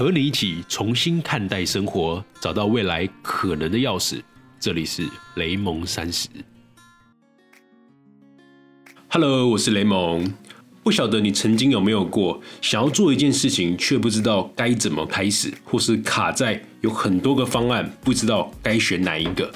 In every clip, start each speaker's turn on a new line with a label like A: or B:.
A: 和你一起重新看待生活，找到未来可能的钥匙。这里是雷蒙三十。Hello，我是雷蒙。不晓得你曾经有没有过想要做一件事情，却不知道该怎么开始，或是卡在有很多个方案，不知道该选哪一个？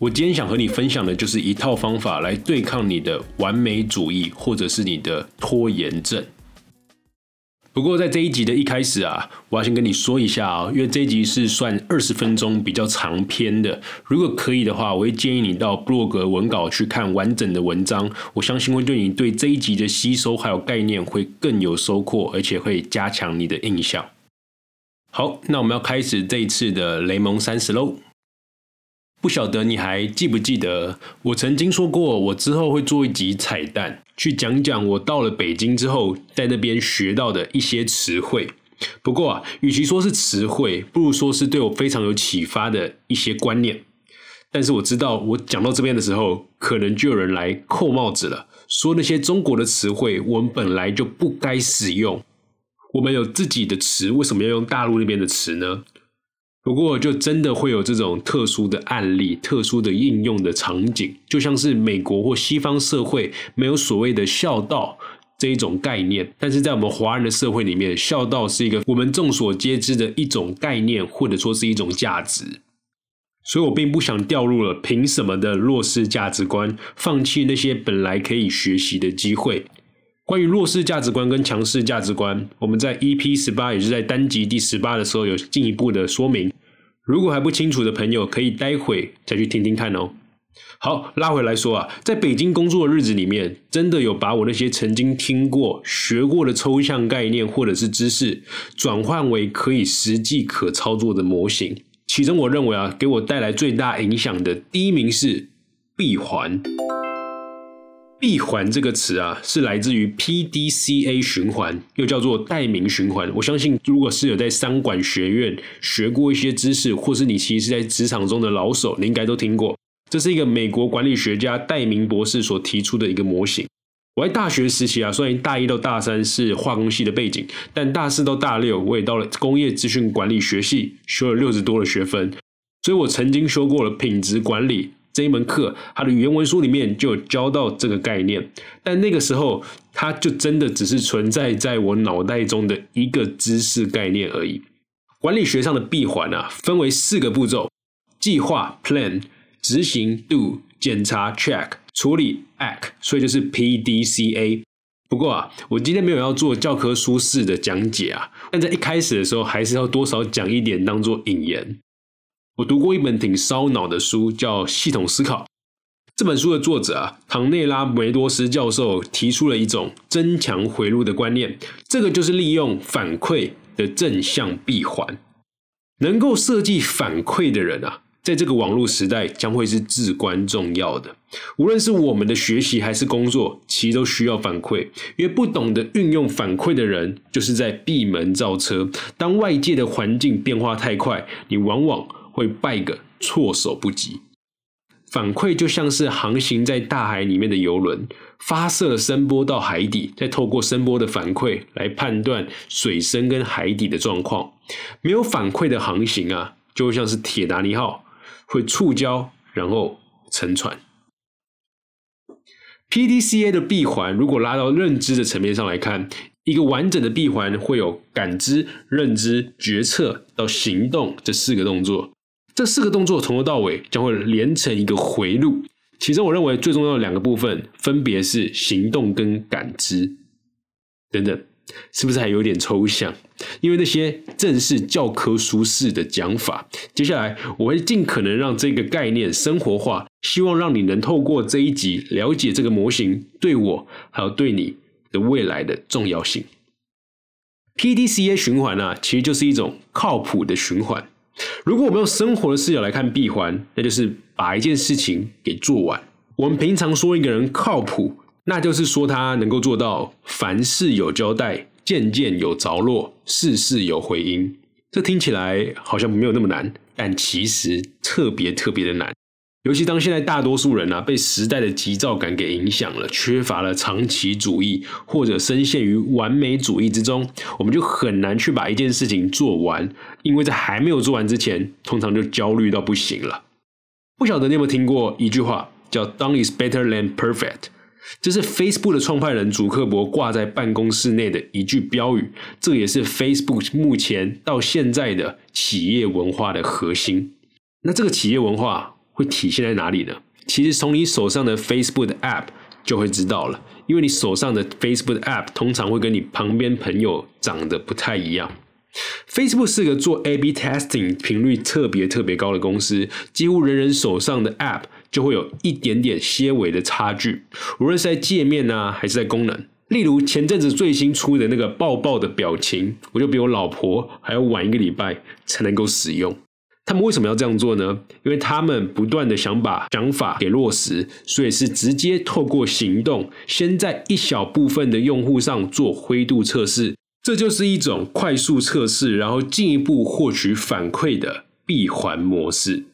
A: 我今天想和你分享的就是一套方法来对抗你的完美主义，或者是你的拖延症。不过在这一集的一开始啊，我要先跟你说一下啊，因为这一集是算二十分钟比较长篇的。如果可以的话，我会建议你到布洛格文稿去看完整的文章。我相信会对你对这一集的吸收还有概念会更有收获，而且会加强你的印象。好，那我们要开始这一次的雷蒙三十喽。不晓得你还记不记得，我曾经说过，我之后会做一集彩蛋。去讲讲我到了北京之后，在那边学到的一些词汇。不过啊，与其说是词汇，不如说是对我非常有启发的一些观念。但是我知道，我讲到这边的时候，可能就有人来扣帽子了，说那些中国的词汇我们本来就不该使用。我们有自己的词，为什么要用大陆那边的词呢？不过，就真的会有这种特殊的案例、特殊的应用的场景，就像是美国或西方社会没有所谓的孝道这一种概念，但是在我们华人的社会里面，孝道是一个我们众所皆知的一种概念，或者说是一种价值。所以我并不想掉入了凭什么的弱势价值观，放弃那些本来可以学习的机会。关于弱势价值观跟强势价值观，我们在 EP 十八，也是在单集第十八的时候有进一步的说明。如果还不清楚的朋友，可以待会再去听听看哦。好，拉回来说啊，在北京工作的日子里面，真的有把我那些曾经听过、学过的抽象概念或者是知识，转换为可以实际可操作的模型。其中，我认为啊，给我带来最大影响的第一名是闭环。闭环这个词啊，是来自于 PDCA 循环，又叫做代名循环。我相信，如果是有在商管学院学过一些知识，或是你其实是在职场中的老手，你应该都听过。这是一个美国管理学家戴明博士所提出的一个模型。我在大学时期啊，虽然大一到大三是化工系的背景，但大四到大六我也到了工业资讯管理学系，修了六十多的学分，所以我曾经修过了品质管理。这一门课，它的原文书里面就有教到这个概念，但那个时候，它就真的只是存在在我脑袋中的一个知识概念而已。管理学上的闭环啊，分为四个步骤：计划 （plan）、执行 （do）、检查 （check）、处理 （act），所以就是 P D C A。不过啊，我今天没有要做教科书式的讲解啊，但在一开始的时候，还是要多少讲一点当做引言。我读过一本挺烧脑的书，叫《系统思考》。这本书的作者啊，唐内拉梅多斯教授提出了一种增强回路的观念，这个就是利用反馈的正向闭环。能够设计反馈的人啊，在这个网络时代将会是至关重要的。无论是我们的学习还是工作，其实都需要反馈。因为不懂得运用反馈的人，就是在闭门造车。当外界的环境变化太快，你往往会败个措手不及。反馈就像是航行在大海里面的游轮，发射了声波到海底，再透过声波的反馈来判断水深跟海底的状况。没有反馈的航行啊，就像是铁达尼号会触礁，然后沉船。PDCA 的闭环，如果拉到认知的层面上来看。一个完整的闭环会有感知、认知、决策到行动这四个动作，这四个动作从头到尾将会连成一个回路。其中，我认为最重要的两个部分分别是行动跟感知。等等，是不是还有点抽象？因为那些正是教科书式的讲法。接下来，我会尽可能让这个概念生活化，希望让你能透过这一集了解这个模型对我还有对你的。未来的重要性，PDCA 循环呢，其实就是一种靠谱的循环。如果我们用生活的视角来看闭环，那就是把一件事情给做完。我们平常说一个人靠谱，那就是说他能够做到凡事有交代，件件有着落，事事有回音。这听起来好像没有那么难，但其实特别特别的难。尤其当现在大多数人啊被时代的急躁感给影响了，缺乏了长期主义，或者深陷于完美主义之中，我们就很难去把一件事情做完，因为在还没有做完之前，通常就焦虑到不行了。不晓得你有没有听过一句话，叫 “Done is better than perfect”，这是 Facebook 的创办人祖克伯挂在办公室内的一句标语，这也是 Facebook 目前到现在的企业文化的核心。那这个企业文化。会体现在哪里呢？其实从你手上的 Facebook 的 App 就会知道了，因为你手上的 Facebook App 通常会跟你旁边朋友长得不太一样。Facebook 是个做 A/B testing 频率特别特别高的公司，几乎人人手上的 App 就会有一点点些微的差距，无论是在界面啊，还是在功能。例如前阵子最新出的那个抱抱的表情，我就比我老婆还要晚一个礼拜才能够使用。他们为什么要这样做呢？因为他们不断的想把想法给落实，所以是直接透过行动，先在一小部分的用户上做灰度测试，这就是一种快速测试，然后进一步获取反馈的闭环模式。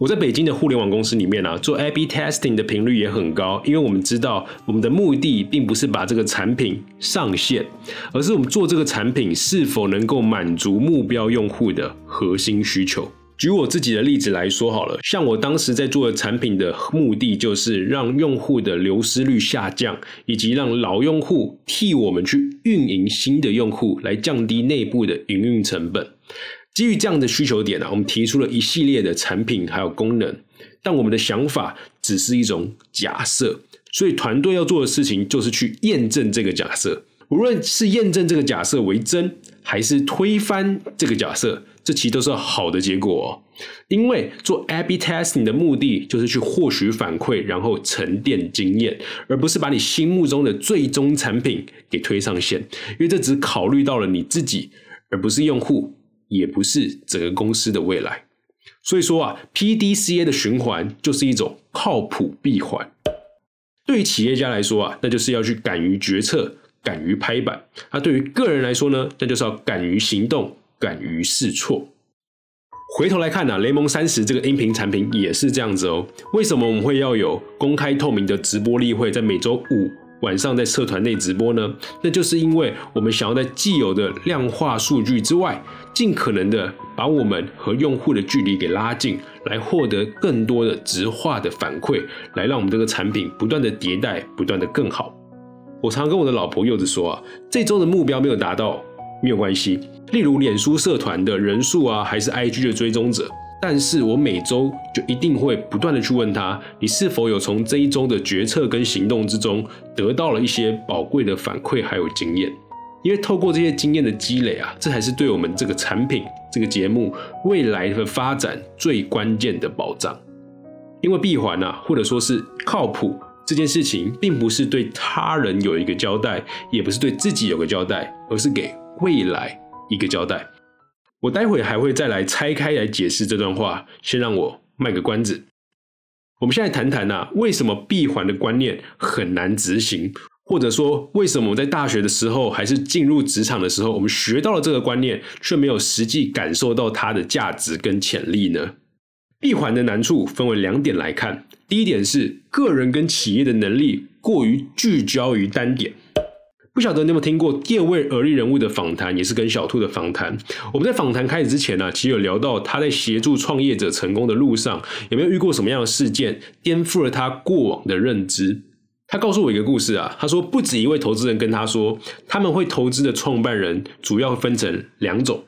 A: 我在北京的互联网公司里面啊，做 A/B testing 的频率也很高，因为我们知道我们的目的并不是把这个产品上线，而是我们做这个产品是否能够满足目标用户的核心需求。举我自己的例子来说好了，像我当时在做的产品的目的，就是让用户的流失率下降，以及让老用户替我们去运营新的用户，来降低内部的营运成本。基于这样的需求点呢，我们提出了一系列的产品还有功能，但我们的想法只是一种假设，所以团队要做的事情就是去验证这个假设。无论是验证这个假设为真，还是推翻这个假设，这其实都是好的结果。哦。因为做 A/B testing 的目的就是去获取反馈，然后沉淀经验，而不是把你心目中的最终产品给推上线。因为这只考虑到了你自己，而不是用户，也不是整个公司的未来。所以说啊，PDCA 的循环就是一种靠谱闭环。对于企业家来说啊，那就是要去敢于决策。敢于拍板，那对于个人来说呢？那就是要敢于行动，敢于试错。回头来看呢，雷蒙三十这个音频产品也是这样子哦。为什么我们会要有公开透明的直播例会，在每周五晚上在社团内直播呢？那就是因为我们想要在既有的量化数据之外，尽可能的把我们和用户的距离给拉近，来获得更多的直化的反馈，来让我们这个产品不断的迭代，不断的更好。我常跟我的老婆柚子说啊，这周的目标没有达到没有关系。例如脸书社团的人数啊，还是 IG 的追踪者，但是我每周就一定会不断的去问他，你是否有从这一周的决策跟行动之中得到了一些宝贵的反馈还有经验？因为透过这些经验的积累啊，这才是对我们这个产品、这个节目未来的发展最关键的保障。因为闭环啊，或者说是靠谱。这件事情并不是对他人有一个交代，也不是对自己有个交代，而是给未来一个交代。我待会还会再来拆开来解释这段话，先让我卖个关子。我们现在谈谈呐，为什么闭环的观念很难执行，或者说为什么我在大学的时候，还是进入职场的时候，我们学到了这个观念，却没有实际感受到它的价值跟潜力呢？闭环的难处分为两点来看。第一点是个人跟企业的能力过于聚焦于单点。不晓得你有没有听过第二位而立人物的访谈，也是跟小兔的访谈。我们在访谈开始之前呢，其实有聊到他在协助创业者成功的路上，有没有遇过什么样的事件颠覆了他过往的认知？他告诉我一个故事啊，他说不止一位投资人跟他说，他们会投资的创办人主要分成两种，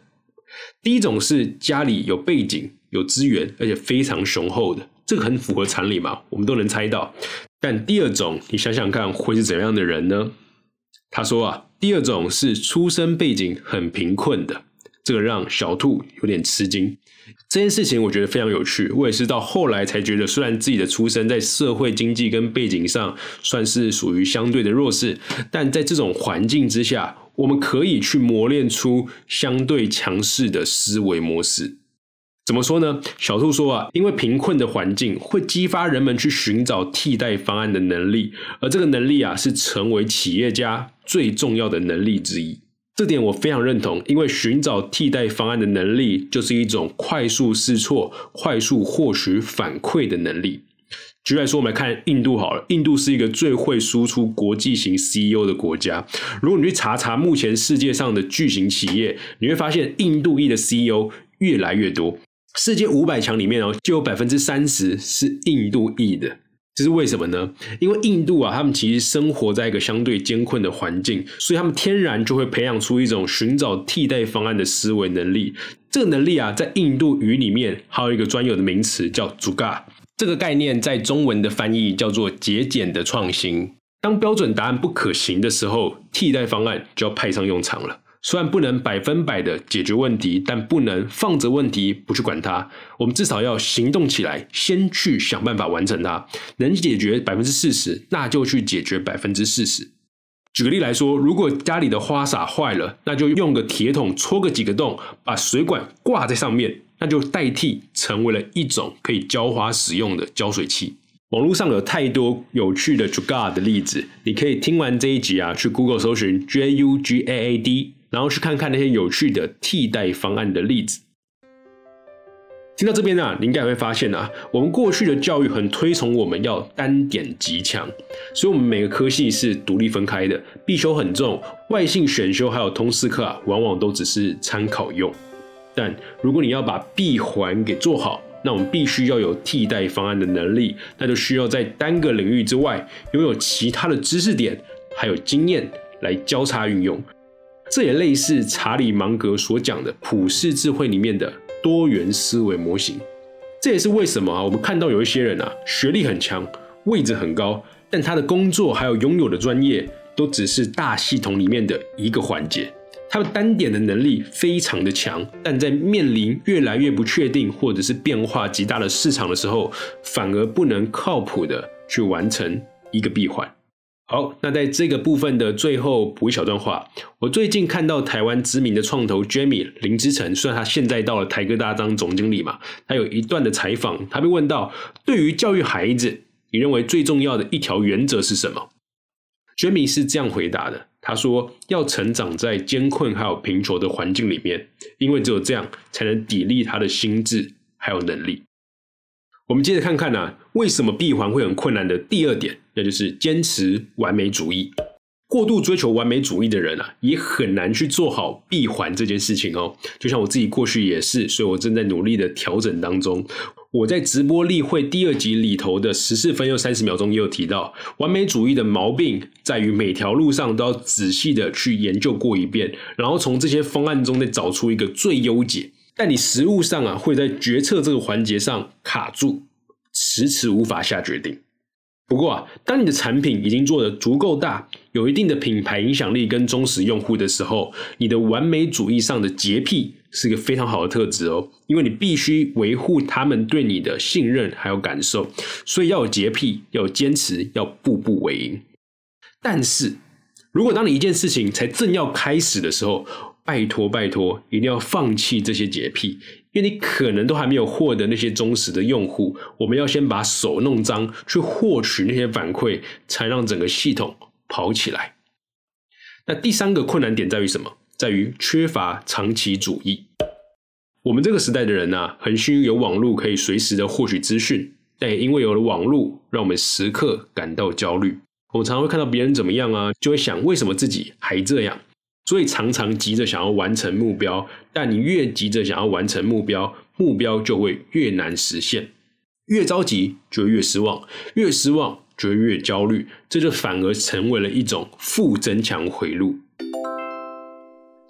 A: 第一种是家里有背景。有资源，而且非常雄厚的，这个很符合常理嘛，我们都能猜到。但第二种，你想想看，会是怎样的人呢？他说啊，第二种是出身背景很贫困的，这个让小兔有点吃惊。这件事情我觉得非常有趣，我也是到后来才觉得，虽然自己的出身在社会经济跟背景上算是属于相对的弱势，但在这种环境之下，我们可以去磨练出相对强势的思维模式。怎么说呢？小兔说啊，因为贫困的环境会激发人们去寻找替代方案的能力，而这个能力啊，是成为企业家最重要的能力之一。这点我非常认同，因为寻找替代方案的能力，就是一种快速试错、快速获取反馈的能力。举例来说，我们来看印度好了，印度是一个最会输出国际型 CEO 的国家。如果你去查查目前世界上的巨型企业，你会发现印度裔的 CEO 越来越多。世界五百强里面哦，就有百分之三十是印度裔的。这是为什么呢？因为印度啊，他们其实生活在一个相对艰困的环境，所以他们天然就会培养出一种寻找替代方案的思维能力。这个能力啊，在印度语里面还有一个专有的名词叫 “juga”。这个概念在中文的翻译叫做“节俭的创新”。当标准答案不可行的时候，替代方案就要派上用场了。虽然不能百分百的解决问题，但不能放着问题不去管它。我们至少要行动起来，先去想办法完成它。能解决百分之四十，那就去解决百分之四十。举个例来说，如果家里的花洒坏了，那就用个铁桶戳个几个洞，把水管挂在上面，那就代替成为了一种可以浇花使用的浇水器。网络上有太多有趣的 Jugaad 的例子，你可以听完这一集啊，去 Google 搜寻 J U G A A D。然后去看看那些有趣的替代方案的例子。听到这边呢，你应该会发现啊，我们过去的教育很推崇我们要单点极强，所以我们每个科系是独立分开的，必修很重，外性选修还有通识课啊，往往都只是参考用。但如果你要把闭环给做好，那我们必须要有替代方案的能力，那就需要在单个领域之外拥有其他的知识点还有经验来交叉运用。这也类似查理芒格所讲的普世智慧里面的多元思维模型。这也是为什么啊，我们看到有一些人啊，学历很强，位置很高，但他的工作还有拥有的专业，都只是大系统里面的一个环节。他们单点的能力非常的强，但在面临越来越不确定或者是变化极大的市场的时候，反而不能靠谱的去完成一个闭环。好，那在这个部分的最后补一小段话。我最近看到台湾知名的创投 Jamie 林之成，虽然他现在到了台哥大当总经理嘛，他有一段的采访，他被问到，对于教育孩子，你认为最重要的一条原则是什么？Jamie 是这样回答的，他说要成长在艰困还有贫穷的环境里面，因为只有这样才能砥砺他的心智还有能力。我们接着看看呢，为什么闭环会很困难的第二点，那就是坚持完美主义。过度追求完美主义的人啊，也很难去做好闭环这件事情哦。就像我自己过去也是，所以我正在努力的调整当中。我在直播例会第二集里头的十四分又三十秒钟也有提到，完美主义的毛病在于每条路上都要仔细的去研究过一遍，然后从这些方案中再找出一个最优解。但你实物上啊，会在决策这个环节上卡住，迟迟无法下决定。不过啊，当你的产品已经做得足够大，有一定的品牌影响力跟忠实用户的时候，你的完美主义上的洁癖是一个非常好的特质哦。因为你必须维护他们对你的信任还有感受，所以要有洁癖，要有坚持，要步步为营。但是如果当你一件事情才正要开始的时候，拜托，拜托，一定要放弃这些洁癖，因为你可能都还没有获得那些忠实的用户。我们要先把手弄脏，去获取那些反馈，才让整个系统跑起来。那第三个困难点在于什么？在于缺乏长期主义。我们这个时代的人呢，很幸运有网络可以随时的获取资讯，但也因为有了网络，让我们时刻感到焦虑。我们常常会看到别人怎么样啊，就会想为什么自己还这样。所以常常急着想要完成目标，但你越急着想要完成目标，目标就会越难实现。越着急就越失望，越失望就越焦虑，这就反而成为了一种负增强回路。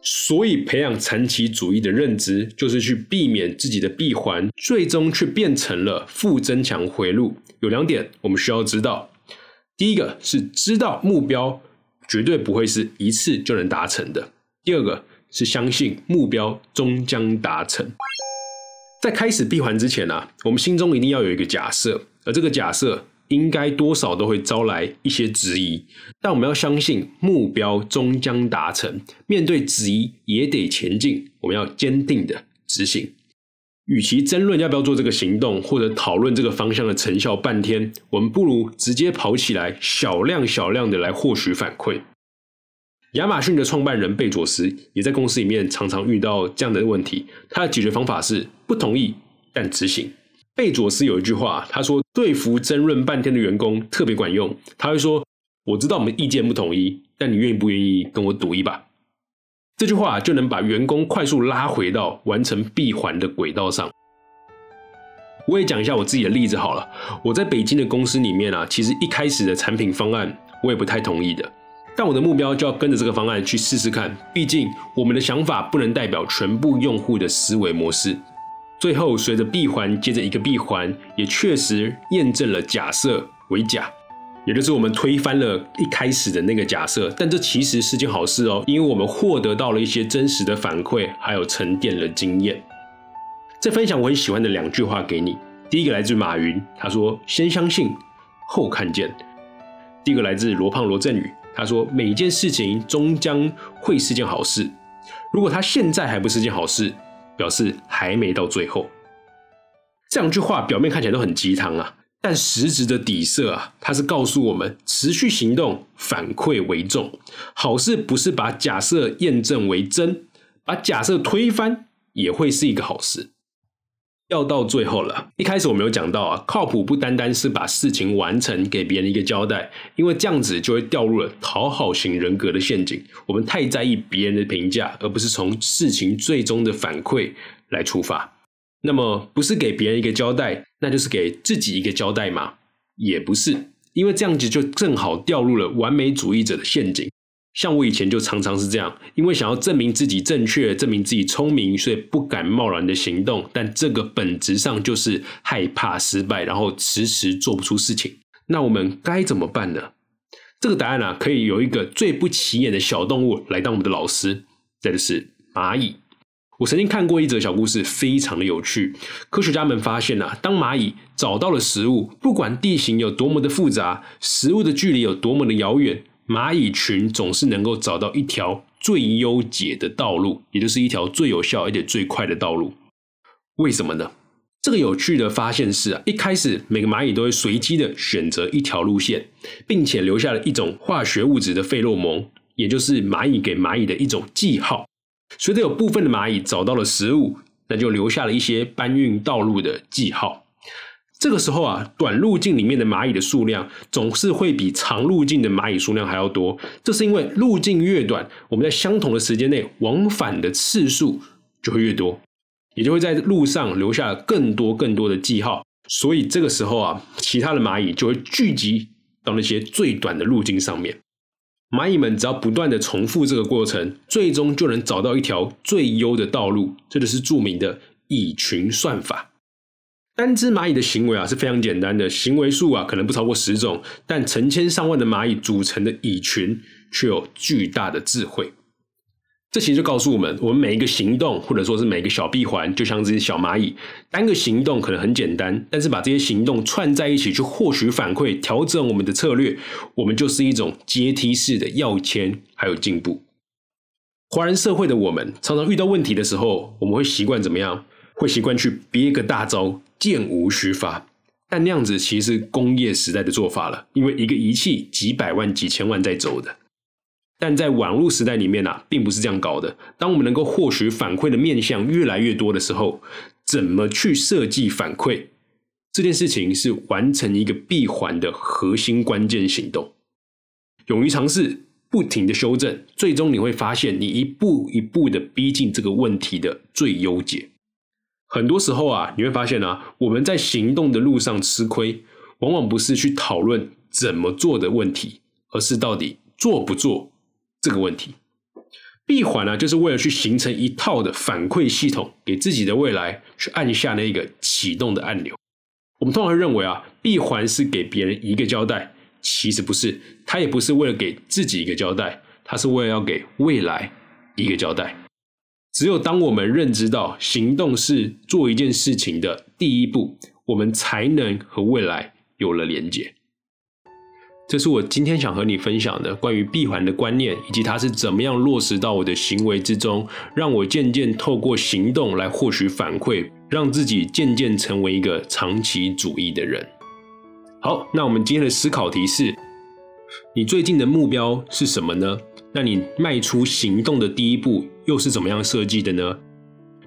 A: 所以培养长期主义的认知，就是去避免自己的闭环，最终却变成了负增强回路。有两点我们需要知道，第一个是知道目标。绝对不会是一次就能达成的。第二个是相信目标终将达成。在开始闭环之前呢，我们心中一定要有一个假设，而这个假设应该多少都会招来一些质疑。但我们要相信目标终将达成，面对质疑也得前进。我们要坚定的执行。与其争论要不要做这个行动，或者讨论这个方向的成效半天，我们不如直接跑起来，小量小量的来获取反馈。亚马逊的创办人贝佐斯也在公司里面常常遇到这样的问题。他的解决方法是不同意但执行。贝佐斯有一句话，他说：“对付争论半天的员工特别管用。”他会说：“我知道我们意见不统一，但你愿意不愿意跟我赌一把？”这句话就能把员工快速拉回到完成闭环的轨道上。我也讲一下我自己的例子好了。我在北京的公司里面啊，其实一开始的产品方案我也不太同意的。但我的目标就要跟着这个方案去试试看，毕竟我们的想法不能代表全部用户的思维模式。最后，随着闭环接着一个闭环，也确实验证了假设为假，也就是我们推翻了一开始的那个假设。但这其实是件好事哦，因为我们获得到了一些真实的反馈，还有沉淀了经验。再分享我很喜欢的两句话给你。第一个来自马云，他说：“先相信，后看见。”第一个来自罗胖罗振宇。他说：“每一件事情终将会是件好事。如果他现在还不是件好事，表示还没到最后。”这两句话表面看起来都很鸡汤啊，但实质的底色啊，它是告诉我们：持续行动，反馈为重。好事不是把假设验证为真，把假设推翻也会是一个好事。要到最后了。一开始我没有讲到啊，靠谱不单单是把事情完成，给别人一个交代，因为这样子就会掉入了讨好型人格的陷阱。我们太在意别人的评价，而不是从事情最终的反馈来出发。那么，不是给别人一个交代，那就是给自己一个交代吗？也不是，因为这样子就正好掉入了完美主义者的陷阱。像我以前就常常是这样，因为想要证明自己正确、证明自己聪明，所以不敢贸然的行动。但这个本质上就是害怕失败，然后迟迟做不出事情。那我们该怎么办呢？这个答案啊，可以有一个最不起眼的小动物来当我们的老师，这就是蚂蚁。我曾经看过一则小故事，非常的有趣。科学家们发现啊，当蚂蚁找到了食物，不管地形有多么的复杂，食物的距离有多么的遥远。蚂蚁群总是能够找到一条最优解的道路，也就是一条最有效而且最快的道路。为什么呢？这个有趣的发现是啊，一开始每个蚂蚁都会随机的选择一条路线，并且留下了一种化学物质的费洛蒙，也就是蚂蚁给蚂蚁的一种记号。随着有部分的蚂蚁找到了食物，那就留下了一些搬运道路的记号。这个时候啊，短路径里面的蚂蚁的数量总是会比长路径的蚂蚁数量还要多。这是因为路径越短，我们在相同的时间内往返的次数就会越多，也就会在路上留下更多更多的记号。所以这个时候啊，其他的蚂蚁就会聚集到那些最短的路径上面。蚂蚁们只要不断的重复这个过程，最终就能找到一条最优的道路。这就是著名的蚁群算法。单只蚂蚁的行为啊是非常简单的，行为数啊可能不超过十种，但成千上万的蚂蚁组成的蚁群却有巨大的智慧。这其实就告诉我们，我们每一个行动或者说是每一个小闭环，就像这些小蚂蚁，单个行动可能很简单，但是把这些行动串在一起去获取反馈，调整我们的策略，我们就是一种阶梯式的要签还有进步。华人社会的我们常常遇到问题的时候，我们会习惯怎么样？会习惯去憋个大招。箭无虚发，但那样子其实是工业时代的做法了，因为一个仪器几百万、几千万在走的。但在网络时代里面啊，并不是这样搞的。当我们能够获取反馈的面向越来越多的时候，怎么去设计反馈这件事情，是完成一个闭环的核心关键行动。勇于尝试，不停的修正，最终你会发现，你一步一步的逼近这个问题的最优解。很多时候啊，你会发现啊，我们在行动的路上吃亏，往往不是去讨论怎么做的问题，而是到底做不做这个问题。闭环呢，就是为了去形成一套的反馈系统，给自己的未来去按下那个启动的按钮。我们通常认为啊，闭环是给别人一个交代，其实不是，它也不是为了给自己一个交代，它是为了要给未来一个交代。只有当我们认知到行动是做一件事情的第一步，我们才能和未来有了连接。这是我今天想和你分享的关于闭环的观念，以及它是怎么样落实到我的行为之中，让我渐渐透过行动来获取反馈，让自己渐渐成为一个长期主义的人。好，那我们今天的思考题是：你最近的目标是什么呢？那你迈出行动的第一步又是怎么样设计的呢？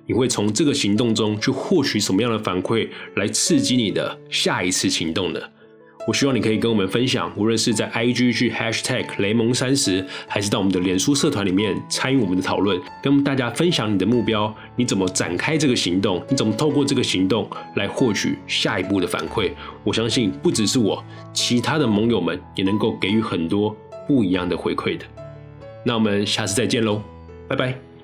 A: 你会从这个行动中去获取什么样的反馈，来刺激你的下一次行动呢？我希望你可以跟我们分享，无论是在 IG 去 Hashtag 雷蒙三十，还是到我们的脸书社团里面参与我们的讨论，跟大家分享你的目标，你怎么展开这个行动，你怎么透过这个行动来获取下一步的反馈。我相信不只是我，其他的盟友们也能够给予很多不一样的回馈的。那我们下次再见喽，拜拜。